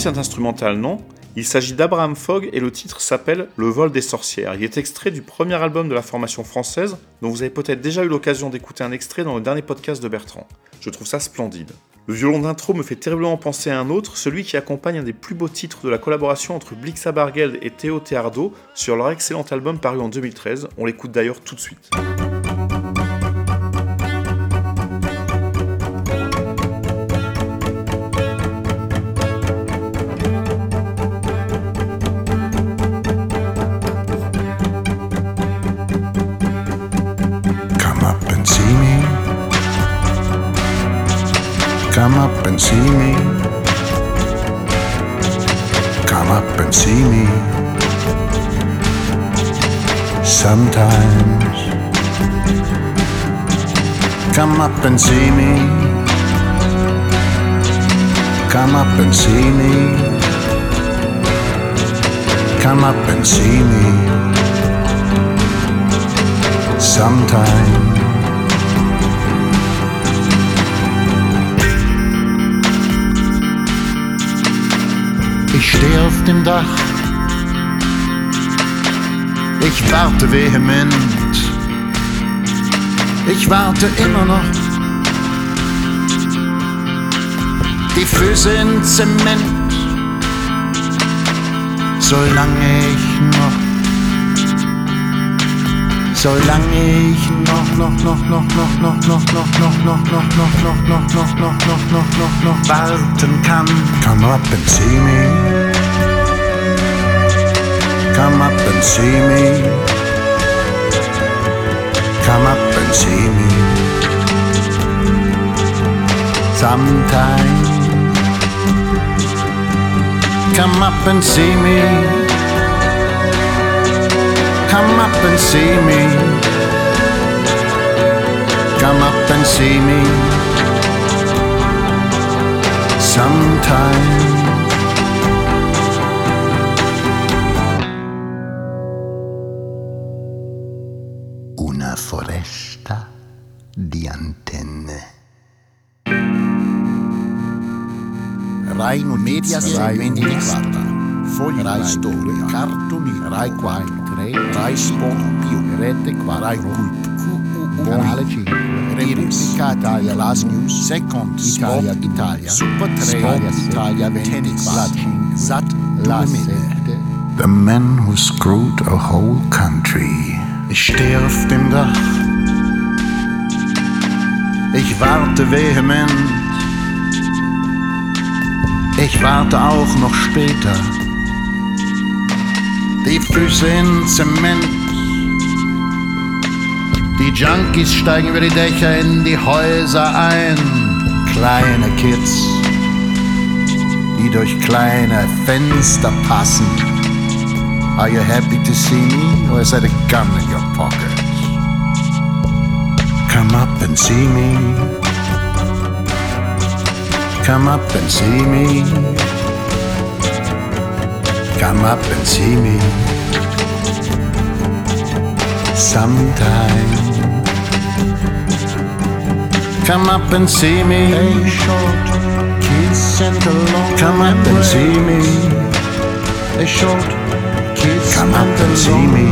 Cet instrumental, non Il s'agit d'Abraham Fogg et le titre s'appelle Le vol des sorcières. Il est extrait du premier album de la formation française, dont vous avez peut-être déjà eu l'occasion d'écouter un extrait dans le dernier podcast de Bertrand. Je trouve ça splendide. Le violon d'intro me fait terriblement penser à un autre, celui qui accompagne un des plus beaux titres de la collaboration entre Blixa Bargeld et Théo Teardo sur leur excellent album paru en 2013. On l'écoute d'ailleurs tout de suite. Come and see me Come up and see me. Come up and see me. Sometimes. Come up and see me. Come up and see me. Come up and see me. Sometimes. Ich stehe auf dem Dach. Ich warte vehement. Ich warte immer noch. Die Füße in Zement. Solange ich noch. Solange ich noch, noch, noch, noch, noch, noch, noch, noch, noch, noch, noch, noch, noch, noch, noch, noch, noch, noch, noch, noch warten kann. Come up and see me. Come up and see me. Come up and see me. Sometime. Come up and see me. Come up and see me. Come up and see me. Sometime. Una foresta di antenne. Rai Notizie, Rai 24, Fogli Rai Storia, Cartoni, Rai 4, Rai Sport Più, Rete 4, Rai Cult, Canale 5, Repubblica Italia, Las News, Second, Italia, Italia, Super 3, Sport Italia 24, Sat 2000. The man who screwed a whole country. Ich stehe auf dem Dach. Ich warte vehement. Ich warte auch noch später. Die Füße in Zement. Die Junkies steigen über die Dächer in die Häuser ein. Kleine Kids, die durch kleine Fenster passen. Are you happy to see me, or is that a gun in your pocket? Come up and see me. Come up and see me. Come up and see me. Sometime. Come up and see me. A short kiss and a long Come up and see me. A short kiss Come up and see me.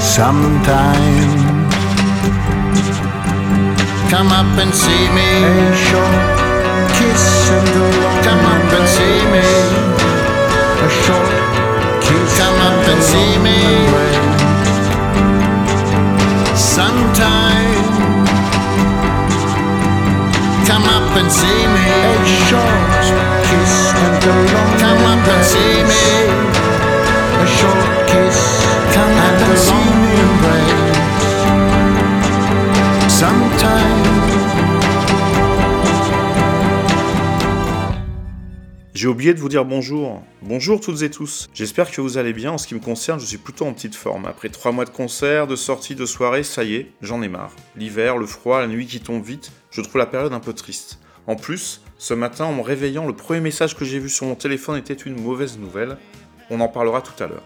Sometime. Come up and see me. A short kiss and a long Come up and see me. A short kiss Come up and see me. Sometime. Come up and see me. A short kiss and a long Come up and see me. A short kiss Come up and see long me. Sometime. J'ai oublié de vous dire bonjour. Bonjour toutes et tous. J'espère que vous allez bien. En ce qui me concerne, je suis plutôt en petite forme. Après trois mois de concerts, de sorties, de soirées, ça y est, j'en ai marre. L'hiver, le froid, la nuit qui tombe vite, je trouve la période un peu triste. En plus, ce matin, en me réveillant, le premier message que j'ai vu sur mon téléphone était une mauvaise nouvelle. On en parlera tout à l'heure.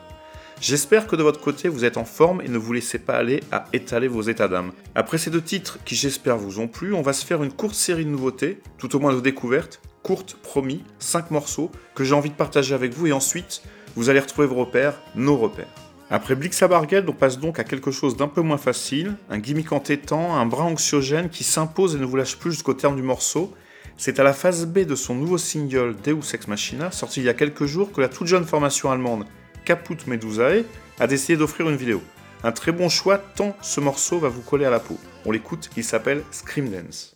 J'espère que de votre côté vous êtes en forme et ne vous laissez pas aller à étaler vos états d'âme. Après ces deux titres qui j'espère vous ont plu, on va se faire une courte série de nouveautés, tout au moins de découvertes, courte, promis, 5 morceaux que j'ai envie de partager avec vous et ensuite, vous allez retrouver vos repères, nos repères. Après Blixabargeld, on passe donc à quelque chose d'un peu moins facile, un gimmick entêtant, un brin anxiogène qui s'impose et ne vous lâche plus jusqu'au terme du morceau. C'est à la phase B de son nouveau single Deus Ex Machina, sorti il y a quelques jours, que la toute jeune formation allemande Caput Medusae a décidé d'offrir une vidéo. Un très bon choix tant ce morceau va vous coller à la peau. On l'écoute, il s'appelle Scream Dance.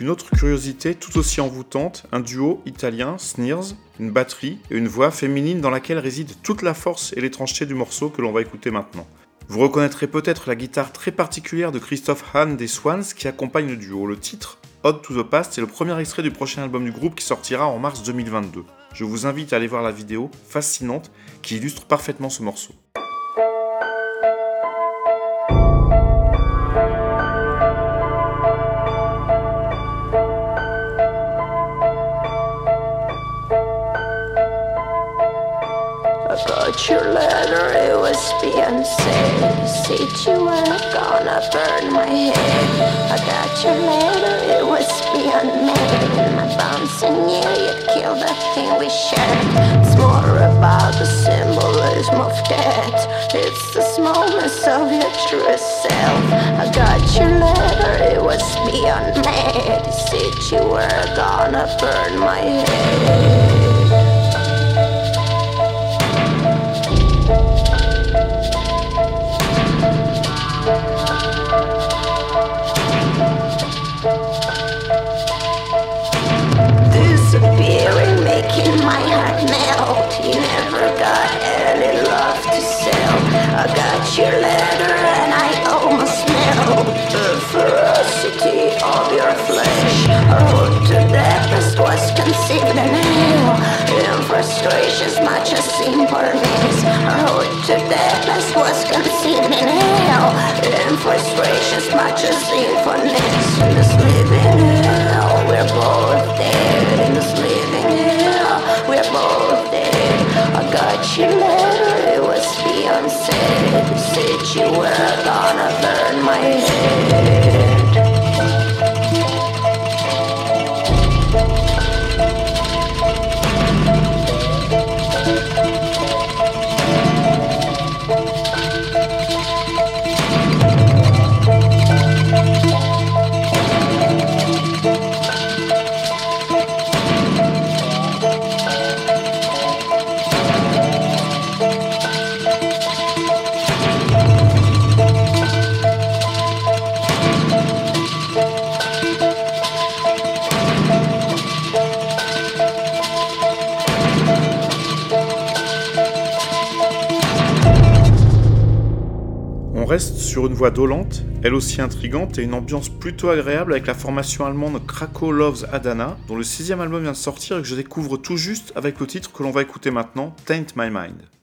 Une autre curiosité tout aussi envoûtante, un duo italien, Sneers, une batterie et une voix féminine dans laquelle réside toute la force et l'étrangeté du morceau que l'on va écouter maintenant. Vous reconnaîtrez peut-être la guitare très particulière de Christophe Hahn des Swans qui accompagne le duo. Le titre, Odd to the Past, est le premier extrait du prochain album du groupe qui sortira en mars 2022. Je vous invite à aller voir la vidéo fascinante qui illustre parfaitement ce morceau. Got your letter, it was Beyonce. Said you were gonna burn my head. I got your letter, it was beyond made. My bones and you, you'd kill the thing we shared. It's more about the symbolism of death. It's the smallness of your truest self. I got your letter, it was beyond made. Said you were gonna burn my head. Got any love to sell. I got your letter and I almost melt. The ferocity of your flesh. Our road to death was conceived in hell. In frustrations, much as sympathies. Our road to death was conceived in hell. In frustrations, much as sympathies. In this living hell, we're both dead. In this living hell, we're both dead. I got your letter, it was Beyonce. Said you were gonna burn my head. Une voix dolente, elle aussi intrigante et une ambiance plutôt agréable avec la formation allemande Krakow Loves Adana, dont le sixième album vient de sortir et que je découvre tout juste avec le titre que l'on va écouter maintenant, Taint My Mind.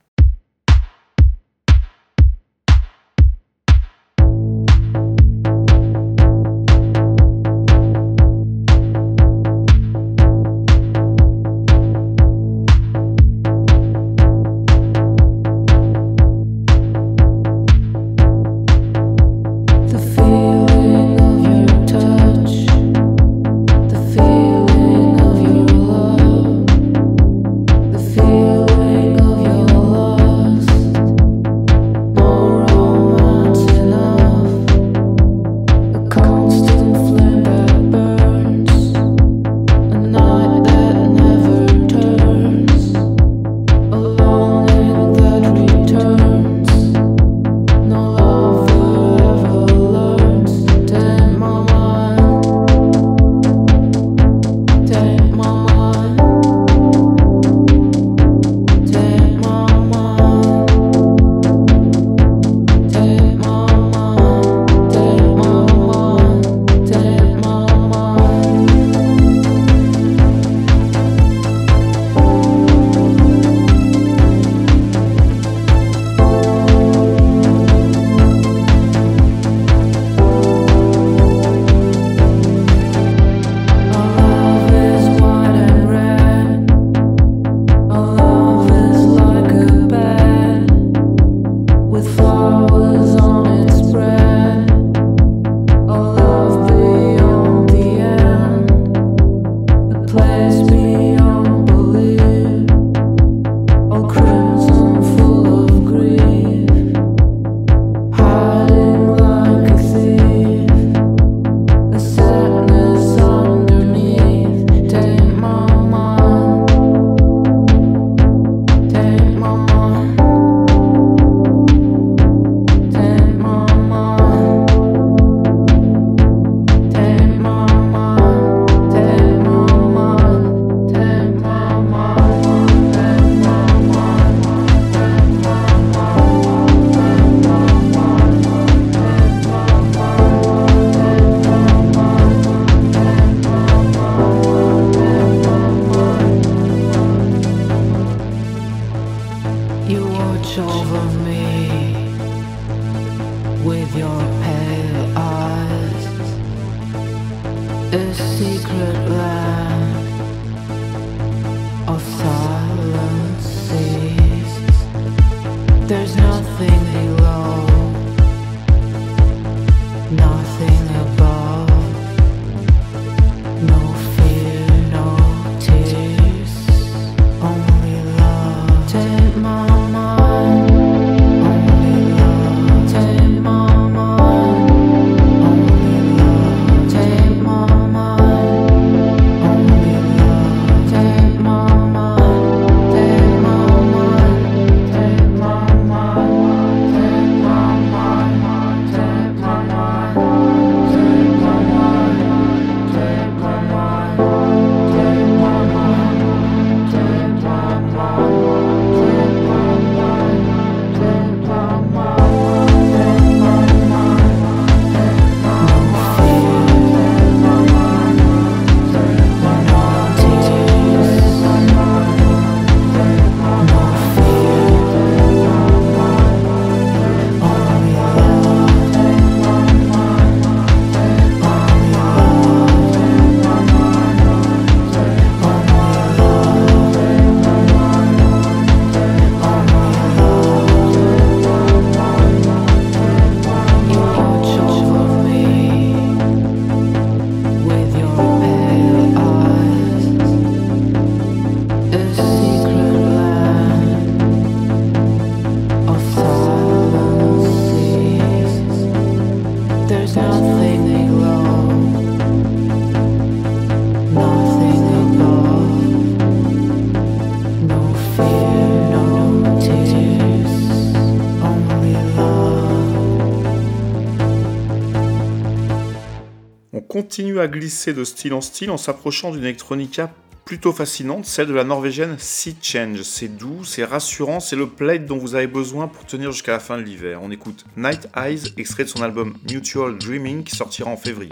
Continue à glisser de style en style en s'approchant d'une electronica plutôt fascinante, celle de la norvégienne Sea Change. C'est doux, c'est rassurant, c'est le plaid dont vous avez besoin pour tenir jusqu'à la fin de l'hiver. On écoute Night Eyes, extrait de son album Mutual Dreaming qui sortira en février.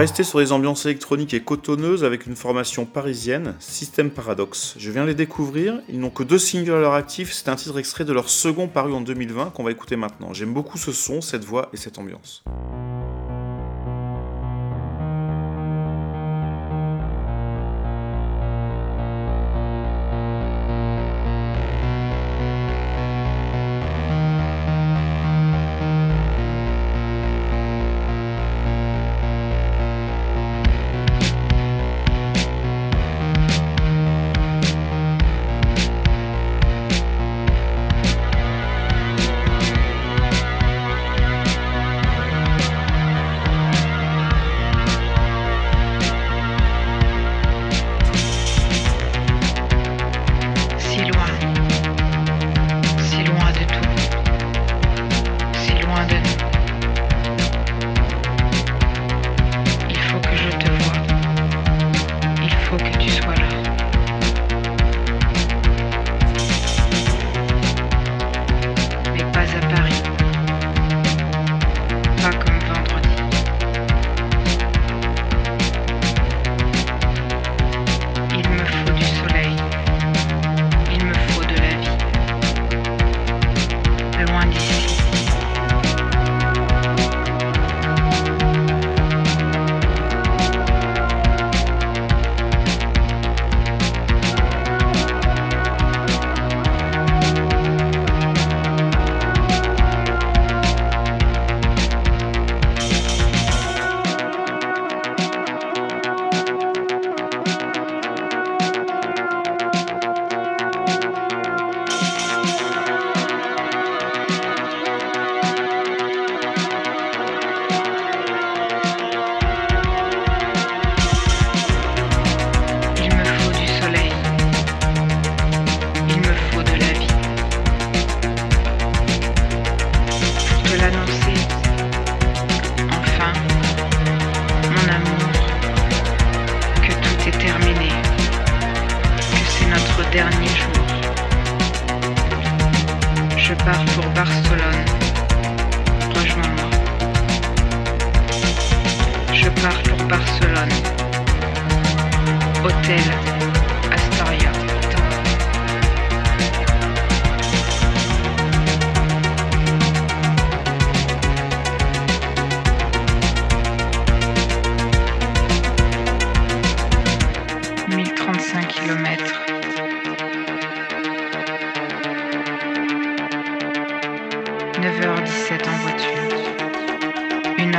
rester sur les ambiances électroniques et cotonneuses avec une formation parisienne, système Paradox. Je viens les découvrir, ils n'ont que deux singles à leur actif, c'est un titre extrait de leur second paru en 2020 qu'on va écouter maintenant. J'aime beaucoup ce son, cette voix et cette ambiance.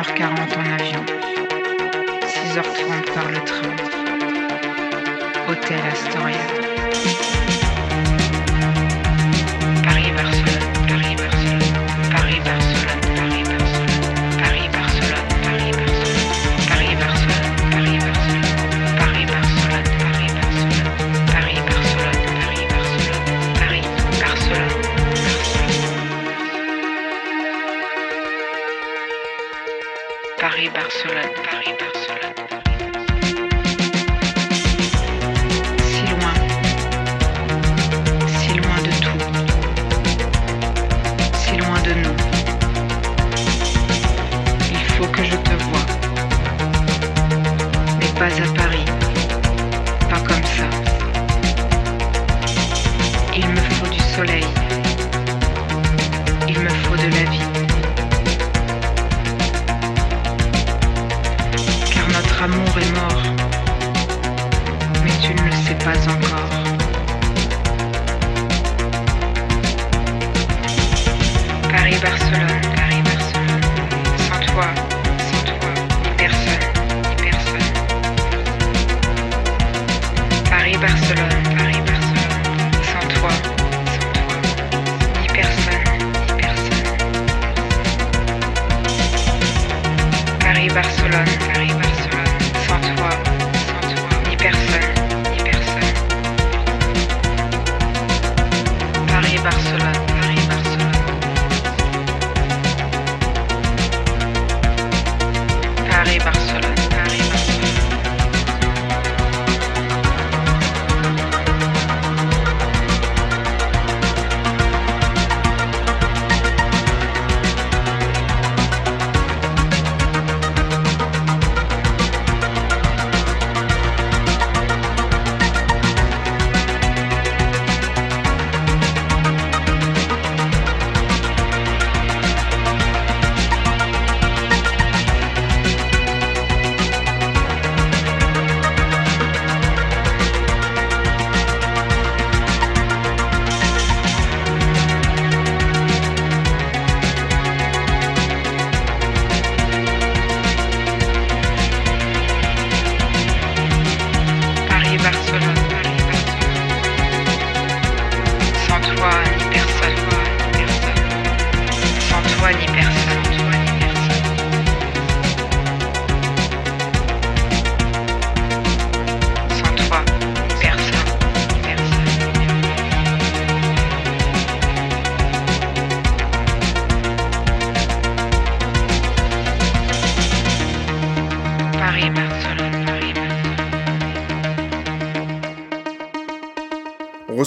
6h40 en avion, 6h30 par le train. Hôtel Astoria.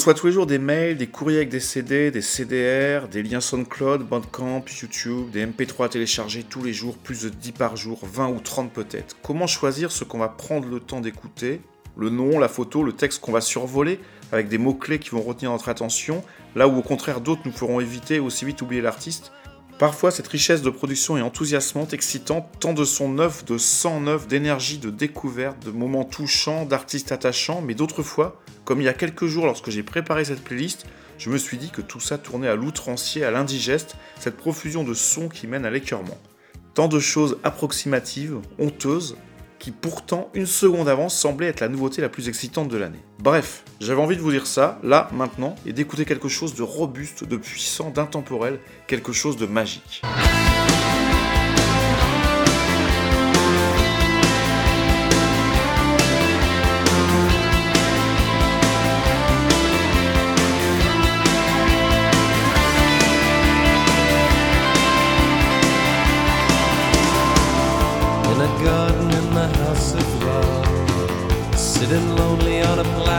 On reçoit tous les jours des mails, des courriers avec des CD, des CDR, des liens SoundCloud, Bandcamp, YouTube, des MP3 à télécharger tous les jours, plus de 10 par jour, 20 ou 30 peut-être. Comment choisir ce qu'on va prendre le temps d'écouter? Le nom, la photo, le texte qu'on va survoler, avec des mots-clés qui vont retenir notre attention, là où au contraire d'autres nous feront éviter aussi vite oublier l'artiste? Parfois, cette richesse de production est enthousiasmante, excitante, tant de sons neufs, de sang neuf, d'énergie, de découverte, de moments touchants, d'artistes attachants, mais d'autres fois, comme il y a quelques jours lorsque j'ai préparé cette playlist, je me suis dit que tout ça tournait à l'outrancier, à l'indigeste, cette profusion de sons qui mène à l'écœurement. Tant de choses approximatives, honteuses, qui pourtant, une seconde avant, semblaient être la nouveauté la plus excitante de l'année. Bref, j'avais envie de vous dire ça, là, maintenant, et d'écouter quelque chose de robuste, de puissant, d'intemporel, quelque chose de magique.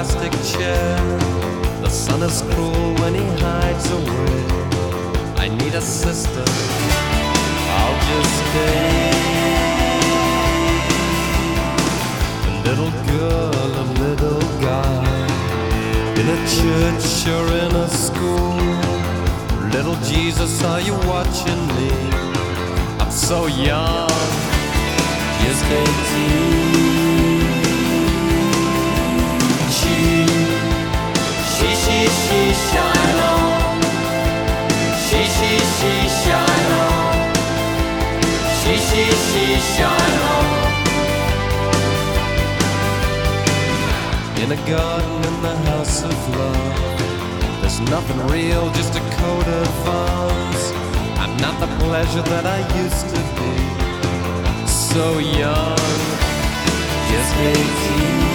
Plastic chair. The sun is cruel when he hides away. I need a sister, I'll just stay. A little girl, a little guy, in a church or in a school. Little Jesus, are you watching me? I'm so young just 18. On. She, she, she, on. She, she, she, on. In a garden in the house of love, there's nothing real, just a coat of arms. I'm not the pleasure that I used to be so young, just 18.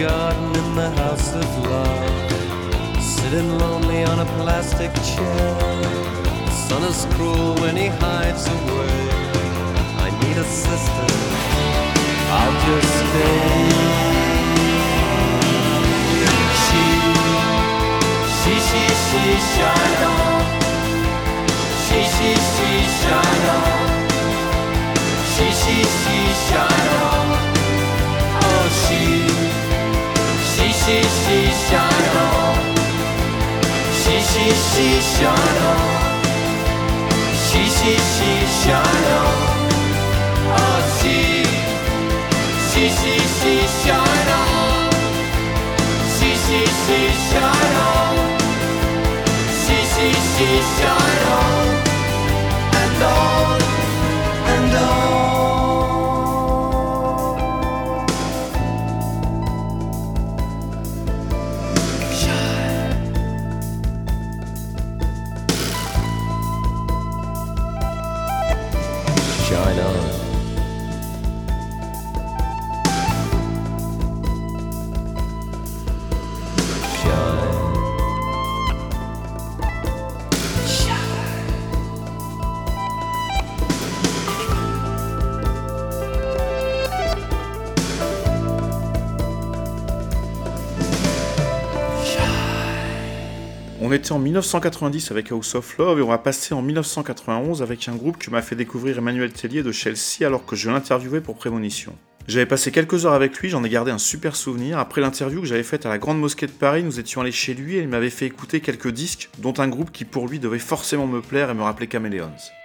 garden in the house of love, sitting lonely on a plastic chair. The sun is cruel when he hides away. I need a sister, 西西西下楼，西西西下楼。西西向荣，西西西向荣。en 1990 avec House of Love et on va passer en 1991 avec un groupe que m'a fait découvrir Emmanuel Tellier de Chelsea alors que je l'interviewais pour Prémonition. J'avais passé quelques heures avec lui, j'en ai gardé un super souvenir. Après l'interview que j'avais faite à la Grande Mosquée de Paris, nous étions allés chez lui et il m'avait fait écouter quelques disques, dont un groupe qui pour lui devait forcément me plaire et me rappeler Caméléons.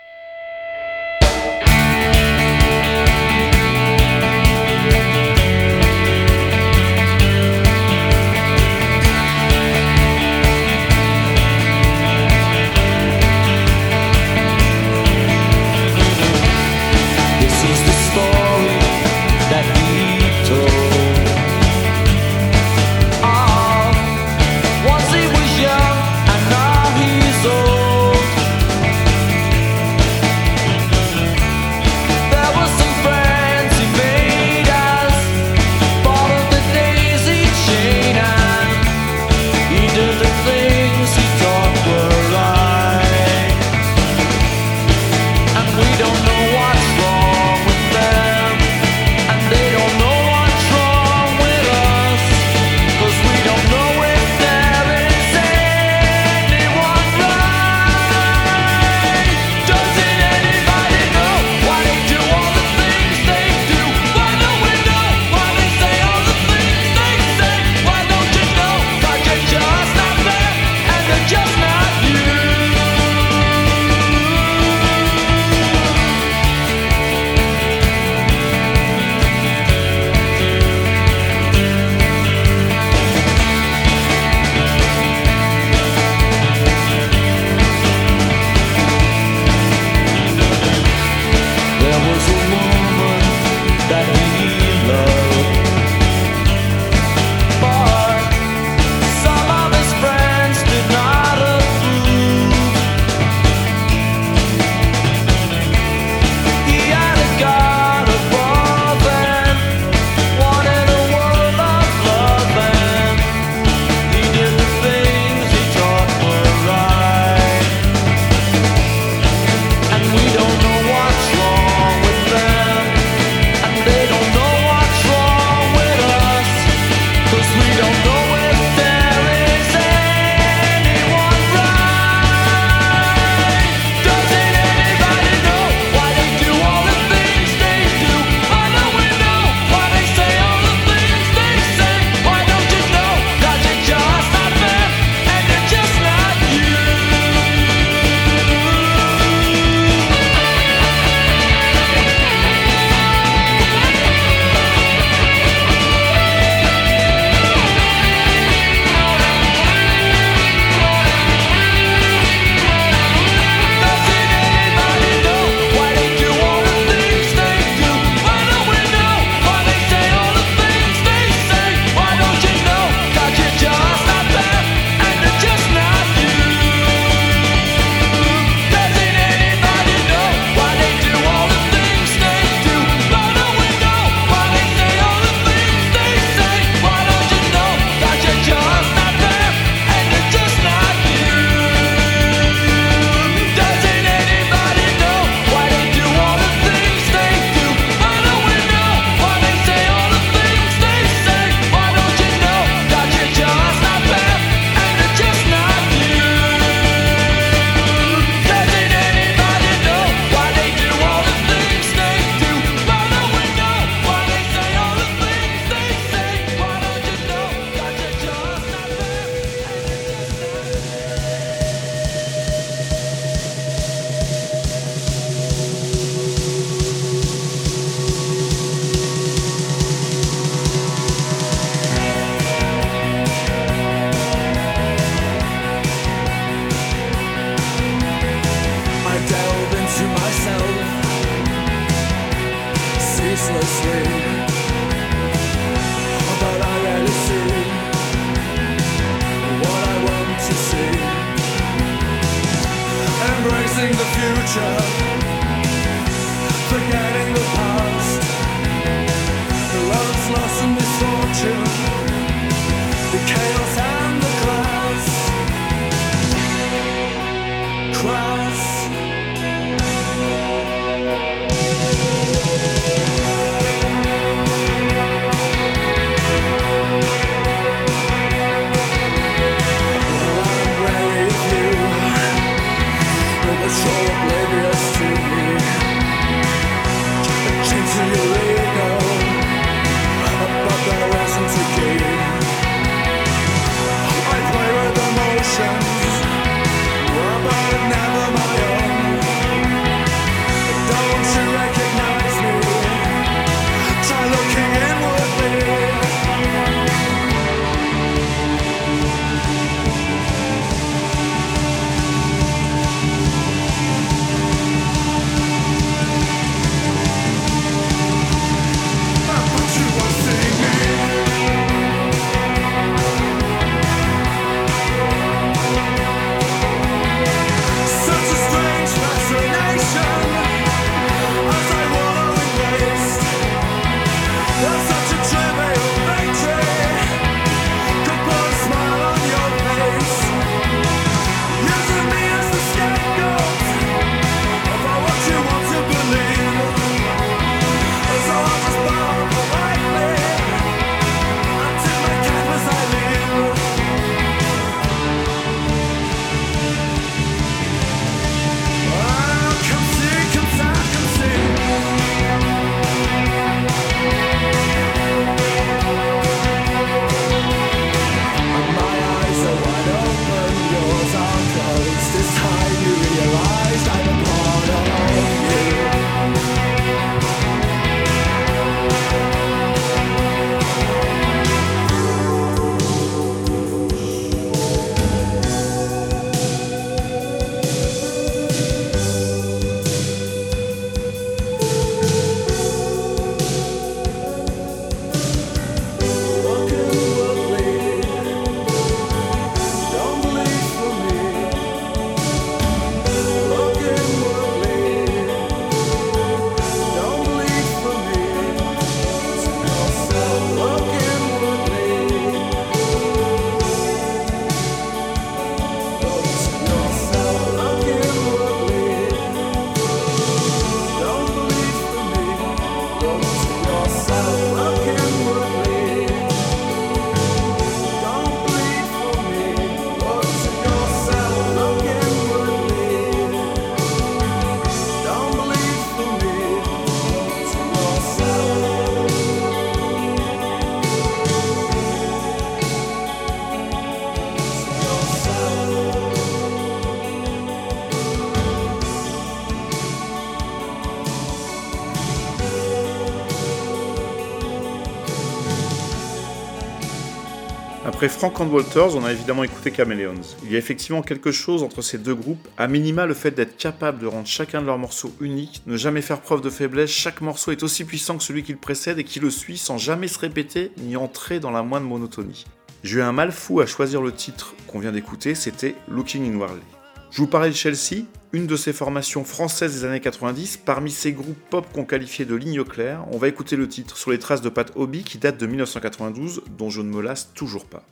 Frank and Walters, on a évidemment écouté Chameleons. Il y a effectivement quelque chose entre ces deux groupes, à minima le fait d'être capable de rendre chacun de leurs morceaux unique, ne jamais faire preuve de faiblesse, chaque morceau est aussi puissant que celui qui le précède et qui le suit sans jamais se répéter ni entrer dans la moindre monotonie. J'ai eu un mal fou à choisir le titre qu'on vient d'écouter, c'était Looking in Warley. Je vous parlais de Chelsea, une de ces formations françaises des années 90, parmi ces groupes pop qu'on qualifiait de ligne claire, on va écouter le titre sur les traces de Pat Hobby qui date de 1992, dont je ne me lasse toujours pas.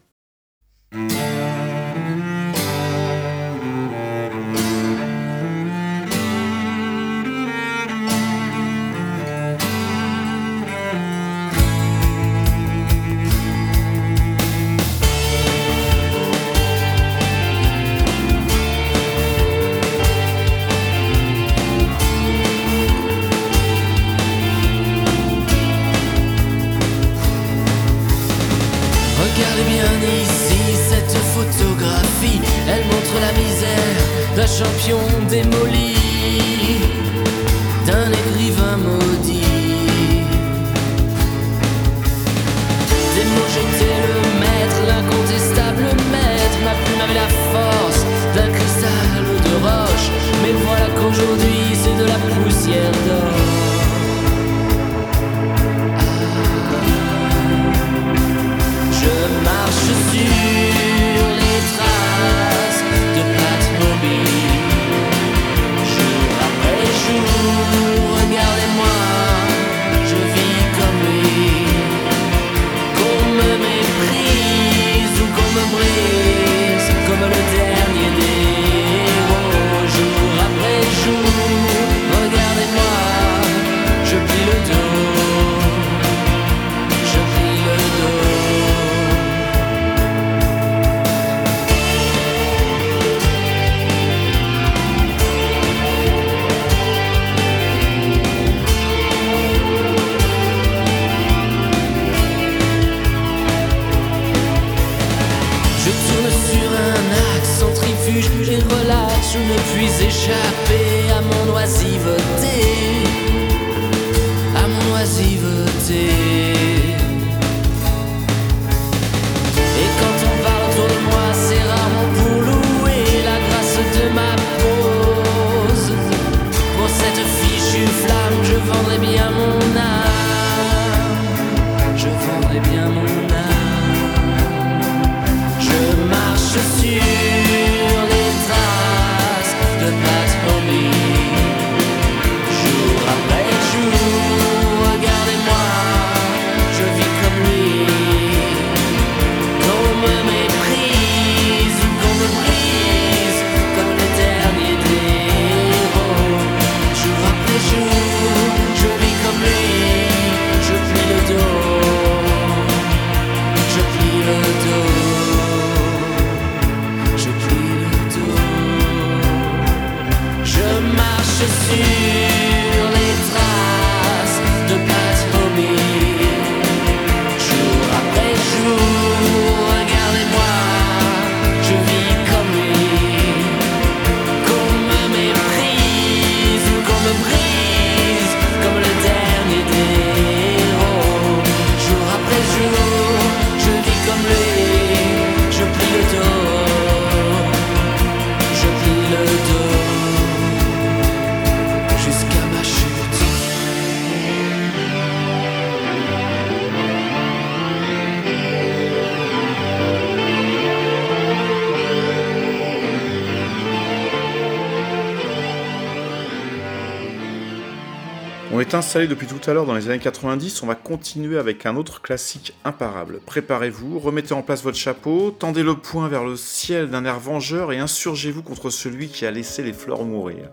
Installé depuis tout à l'heure dans les années 90, on va continuer avec un autre classique imparable. Préparez-vous, remettez en place votre chapeau, tendez le poing vers le ciel d'un air vengeur et insurgez-vous contre celui qui a laissé les fleurs mourir.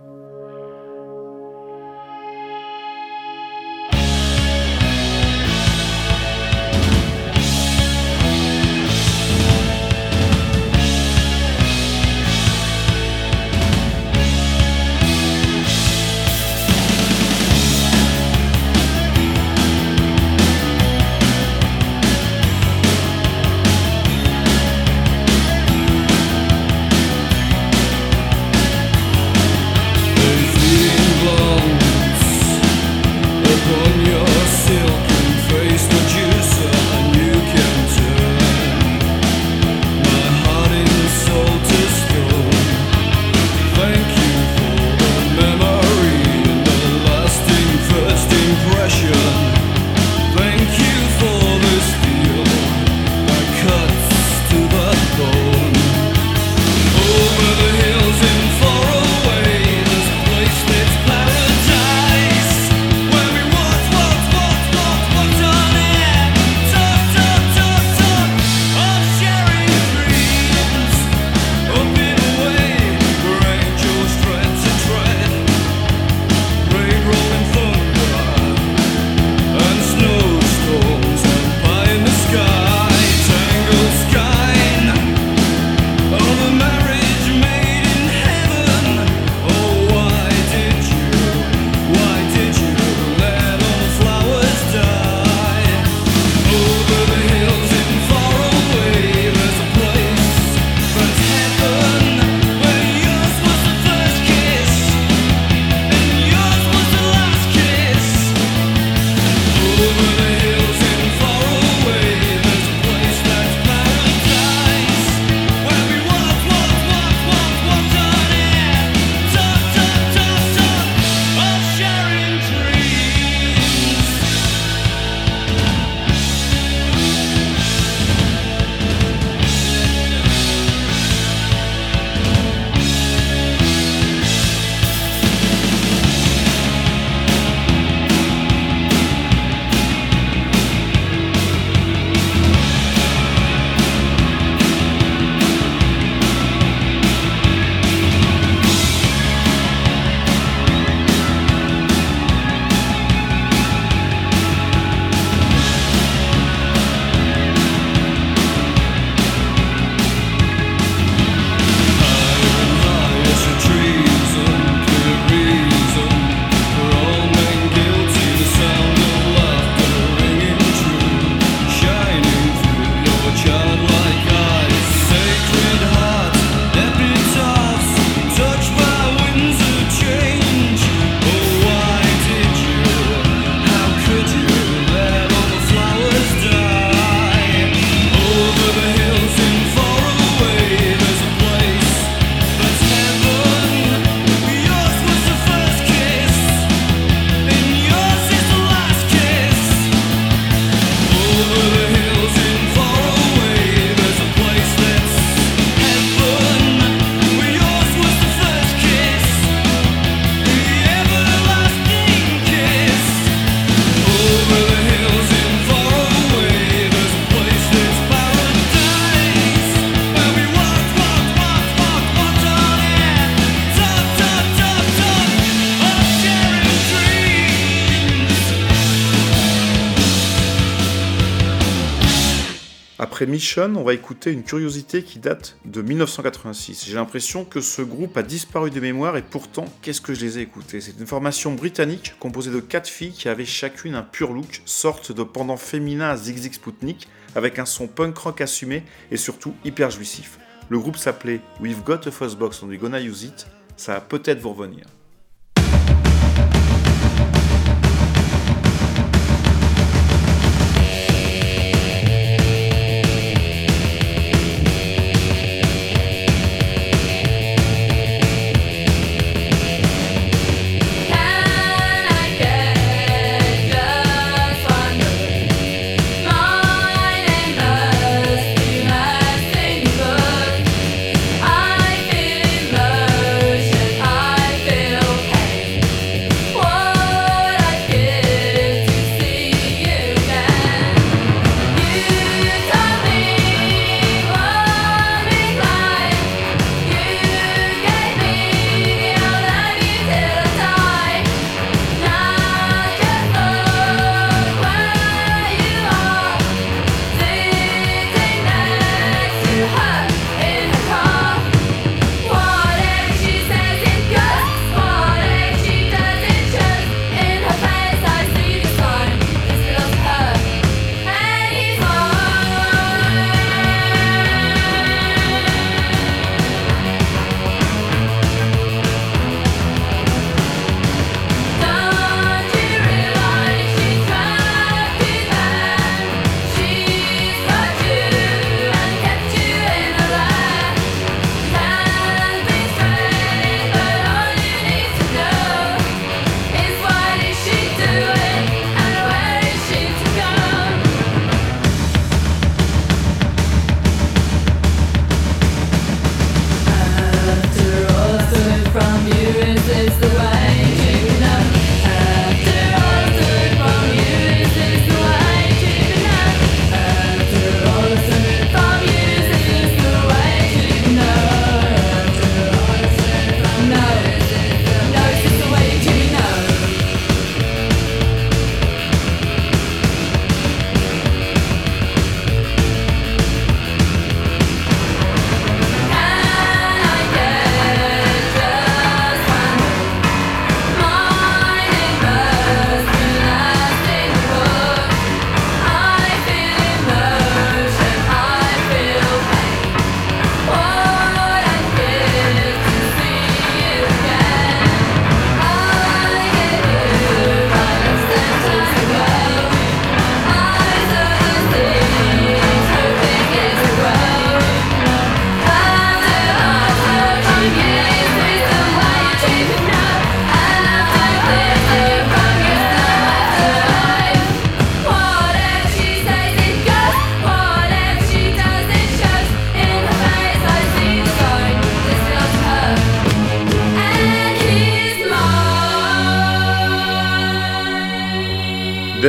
On va écouter une curiosité qui date de 1986. J'ai l'impression que ce groupe a disparu des mémoires et pourtant, qu'est-ce que je les ai écoutés? C'est une formation britannique composée de quatre filles qui avaient chacune un pur look, sorte de pendant féminin à Zig Sputnik, avec un son punk rock assumé et surtout hyper jouissif. Le groupe s'appelait We've Got a Fuzzbox and We Gonna Use It, ça va peut-être vous revenir.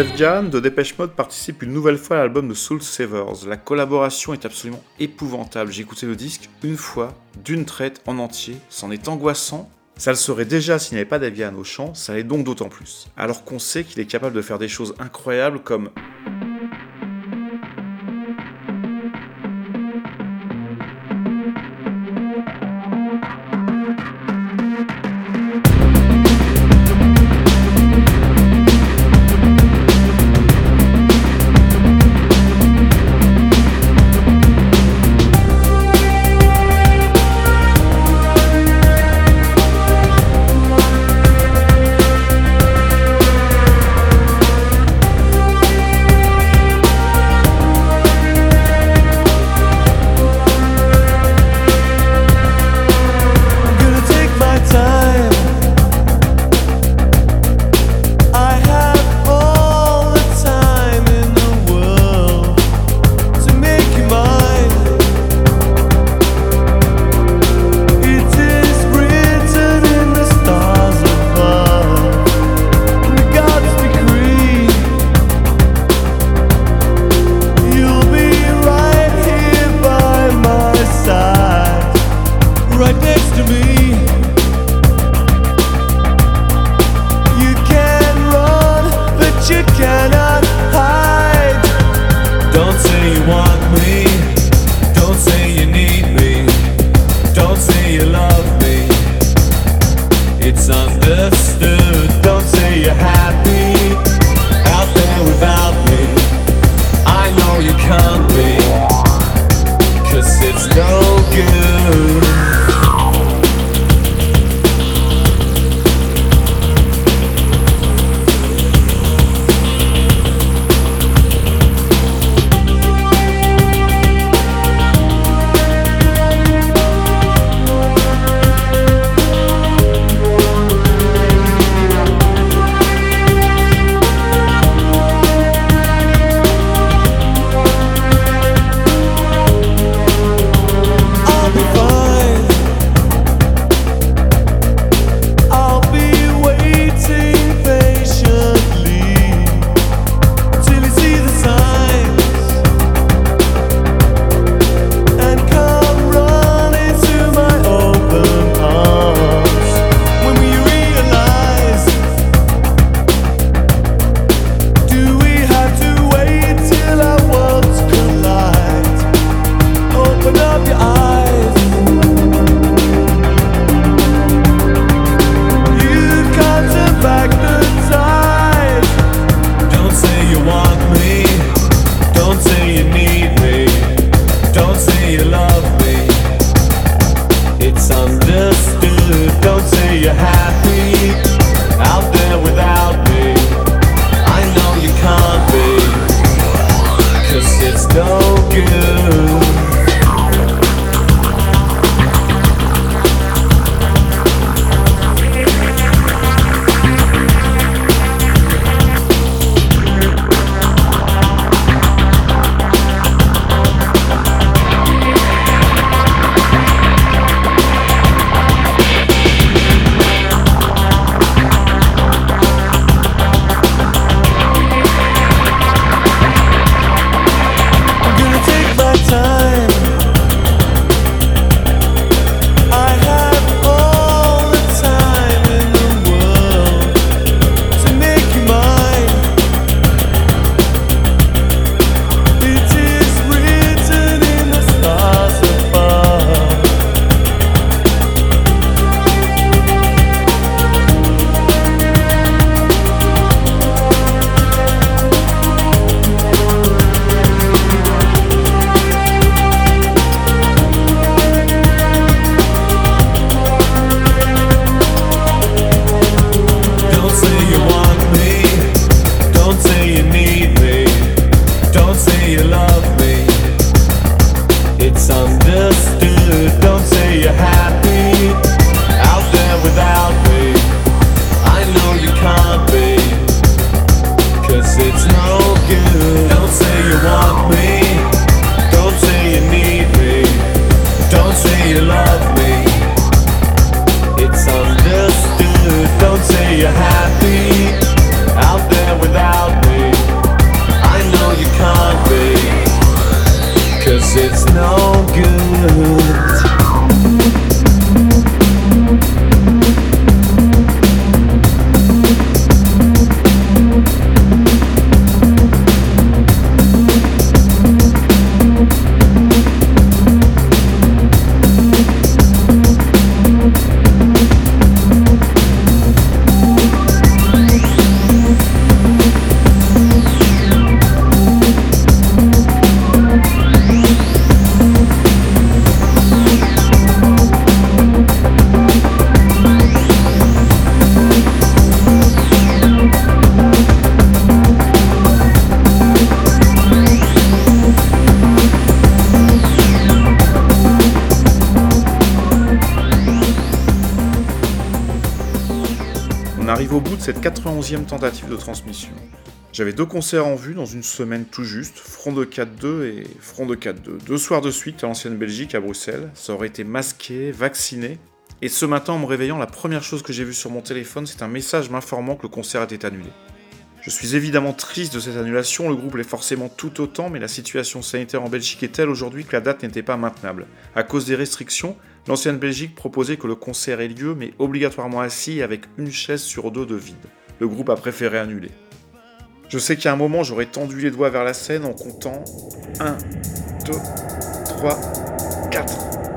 Def de Dépêche Mode participe une nouvelle fois à l'album de Soul Savers. La collaboration est absolument épouvantable. J'ai écouté le disque une fois, d'une traite en entier. C'en est angoissant. Ça le serait déjà s'il n'y avait pas Davian au chant, ça l'est donc d'autant plus. Alors qu'on sait qu'il est capable de faire des choses incroyables comme It's understood. Don't say you're happy out there without me. I know you can't be, cause it's no good. 91e tentative de transmission. J'avais deux concerts en vue dans une semaine tout juste, Front de 4-2 et Front de 4-2. Deux soirs de suite à l'ancienne Belgique, à Bruxelles. Ça aurait été masqué, vacciné. Et ce matin, en me réveillant, la première chose que j'ai vue sur mon téléphone, c'est un message m'informant que le concert était annulé. Je suis évidemment triste de cette annulation, le groupe l'est forcément tout autant, mais la situation sanitaire en Belgique est telle aujourd'hui que la date n'était pas maintenable. À cause des restrictions, l'ancienne Belgique proposait que le concert ait lieu, mais obligatoirement assis avec une chaise sur deux de vide. Le groupe a préféré annuler. Je sais qu'à un moment, j'aurais tendu les doigts vers la scène en comptant 1, 2, 3, 4.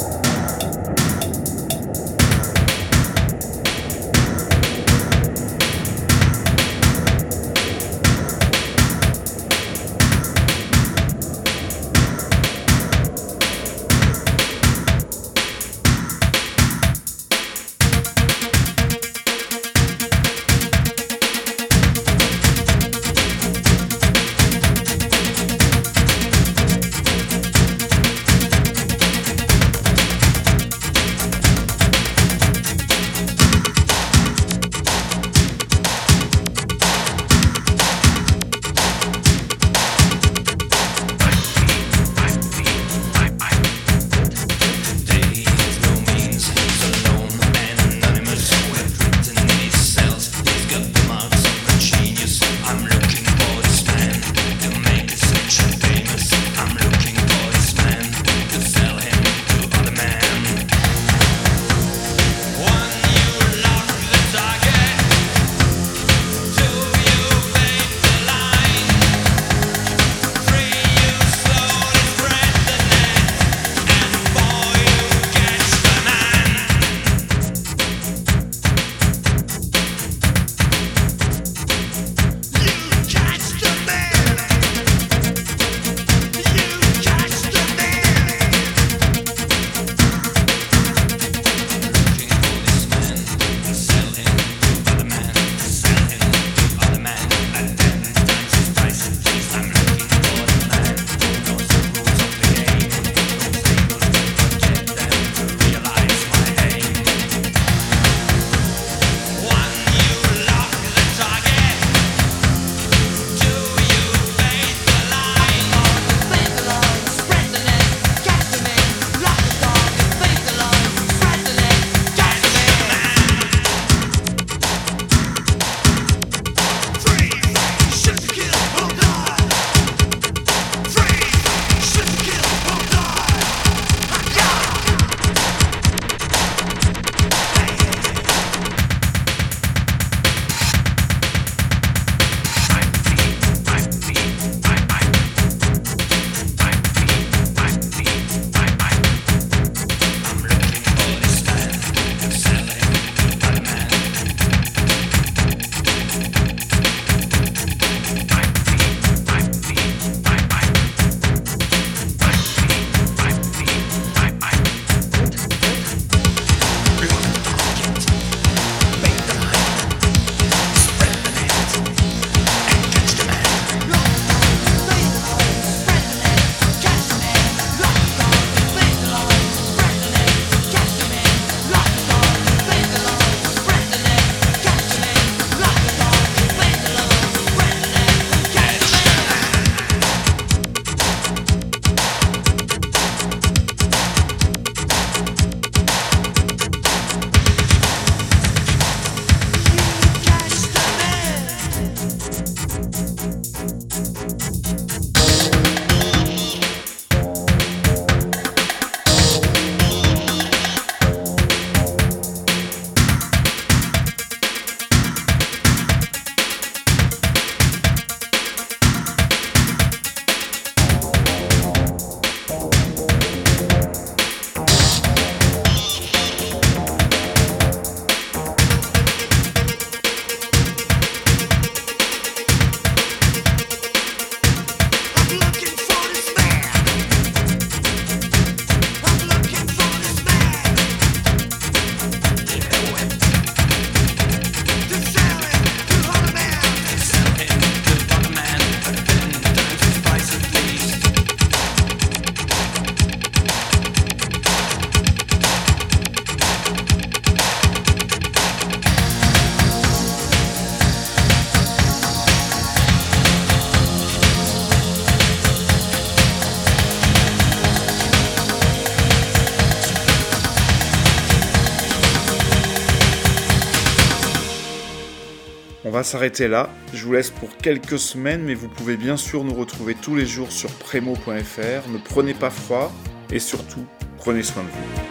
S'arrêter là. Je vous laisse pour quelques semaines, mais vous pouvez bien sûr nous retrouver tous les jours sur premo.fr. Ne prenez pas froid et surtout, prenez soin de vous.